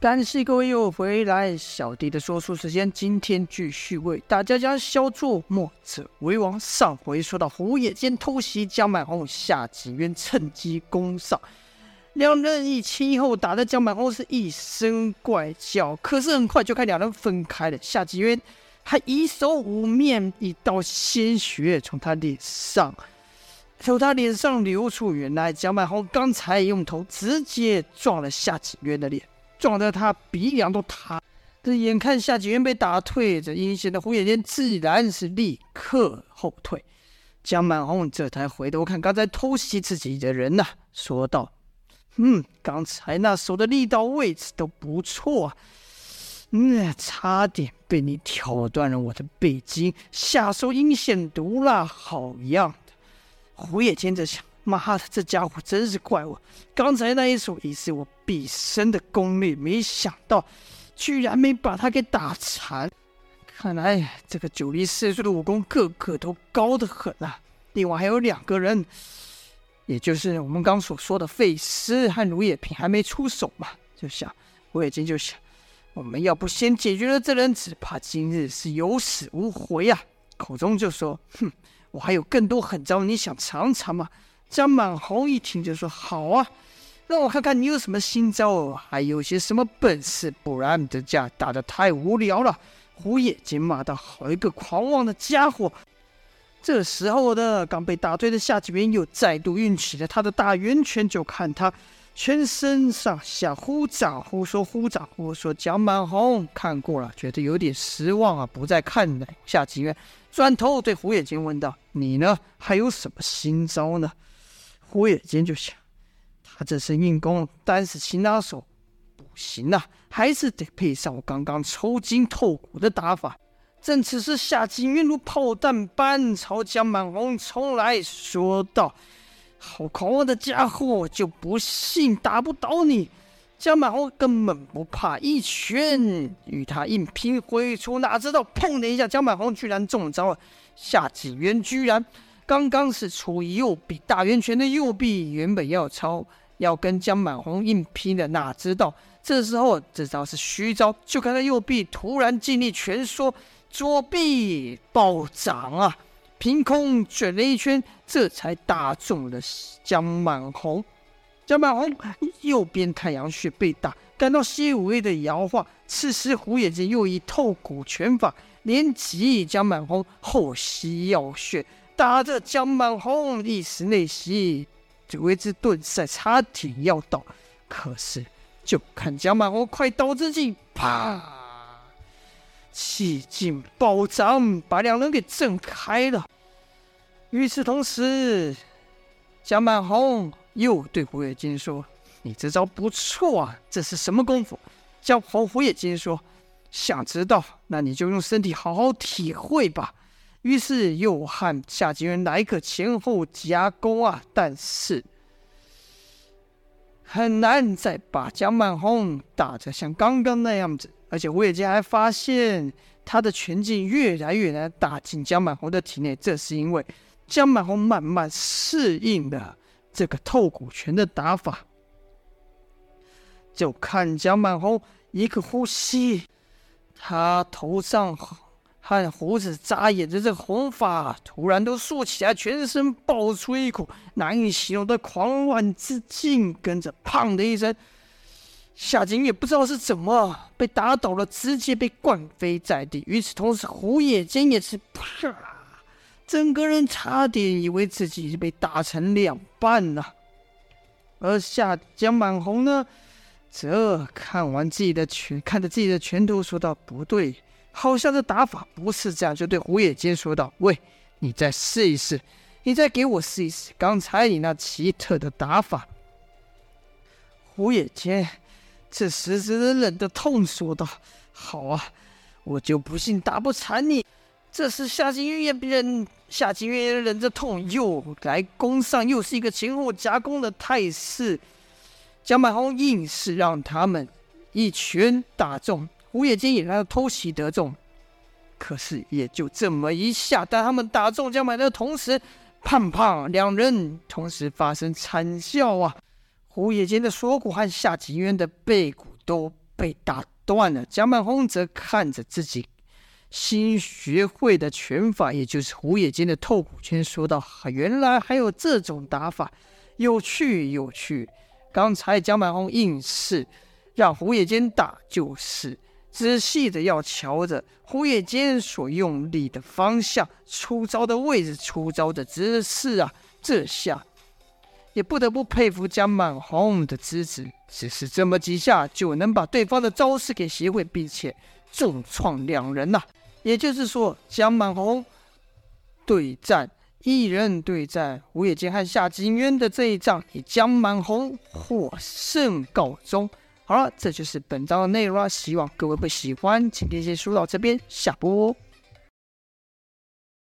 感谢各位又回来，小弟的说书时间，今天继续为大家讲小作墨者为王。上回说到胡野间偷袭江满红，夏吉渊趁机攻上，两人一前一后打得江满红是一声怪叫，可是很快就看两人分开了。夏吉渊还以手捂面，一道鲜血从他脸上从他脸上流出，原来江满红刚才用头直接撞了夏吉渊的脸。撞得他鼻梁都塌，这眼看夏景渊被打退，这阴险的胡野间自然是立刻后退。江满红这才回头看刚才偷袭自己的人呐、说道：“嗯，刚才那手的力道位置都不错啊，嗯，差点被你挑断了我的背筋，下手阴险毒辣，好样的！”胡野间这想。妈的，这家伙真是怪物！刚才那一手已是我毕生的功力，没想到居然没把他给打残。看来这个九黎四帅的武功个个都高得很啊！另外还有两个人，也就是我们刚所说的费师和卢也平还没出手嘛。就想，我已经就想，我们要不先解决了这人，只怕今日是有死无回啊！口中就说：“哼，我还有更多狠招，你想尝尝吗？”江满红一听就说：“好啊，让我看看你有什么新招，还有些什么本事，不然这架打得太无聊了。”胡野间骂道：“好一个狂妄的家伙！”这时候的刚被打退的夏吉渊又再度运起了他的大圆拳，就看他全身上下忽长忽缩，忽长忽缩。江满红看过了，觉得有点失望啊，不再看了。夏吉渊转头对胡野间问道：“你呢？还有什么新招呢？”胡野间就想，他这身硬功单是擒拿手不行啊，还是得配上我刚刚抽筋透骨的打法。正此时，夏吉渊如炮弹般朝江满红冲来，说道：“好狂妄的家伙，就不信打不倒你！”江满红根本不怕，一拳与他硬拼挥出，哪知道砰的一下，江满红居然中招了。夏吉渊居然。刚刚是出右臂大圆拳的右臂，原本要抄要跟江满红硬拼的，哪知道这时候这招是虚招，就看他右臂突然尽力蜷缩，左臂暴涨啊，凭空卷了一圈，这才打中了江满红。江满红右边太阳穴被打，感到些微的摇晃。此时胡野间又以透骨拳法连击江满红后膝要穴。打着江满红一时内息，这为之顿赛，差点要倒。可是，就看江满红快倒之际，啪，气劲暴涨，把两人给震开了。与此同时，江满红又对胡月金说：“你这招不错啊，这是什么功夫？”江红胡月金说：“想知道，那你就用身体好好体会吧。”于是又和夏吉渊来个前后夹攻啊，但是很难再把江满红打得像刚刚那样子。而且我已经还发现他的拳劲越来越难打进江满红的体内，这是因为江满红慢慢适应了这个透骨拳的打法。就看江满红一个呼吸，他头上。看胡子扎眼的这红发突然都竖起来，全身爆出一股难以形容的狂乱之劲，跟着“砰”的一声，夏金也不知道是怎么被打倒了，直接被灌飞在地。与此同时，胡野间也是啪，整个人差点以为自己被打成两半了。而夏江满红呢，则看完自己的拳，看着自己的拳头，说道：“不对。”好像这打法不是这样，就对胡野间说道：“喂，你再试一试，你再给我试一试刚才你那奇特的打法。”胡野间这时只能忍着痛说道：“好啊，我就不信打不残你。”这时夏金月也忍，夏金月也忍着痛又来攻上，又是一个前后夹攻的态势。江满红硬是让他们一拳打中。胡野间也来了偷袭得中，可是也就这么一下，但他们打中江满的同时，胖胖，两人同时发生惨叫啊！胡野间的锁骨和夏吉渊的背骨都被打断了。江满红则看着自己新学会的拳法，也就是胡野间的透骨拳，说道：“原来还有这种打法，有趣有趣。刚才江满红硬是让胡野间打，就是。”仔细的要瞧着胡野间所用力的方向、出招的位置、出招的姿势啊！这下也不得不佩服江满红的资质，只是这么几下就能把对方的招式给学会，并且重创两人呐、也就是说，江满红对战一人对战胡野间和夏金渊的这一仗，以江满红获胜告终。好了，这就是本章的内容了，希望各位会喜欢。今天先说到这边，下播。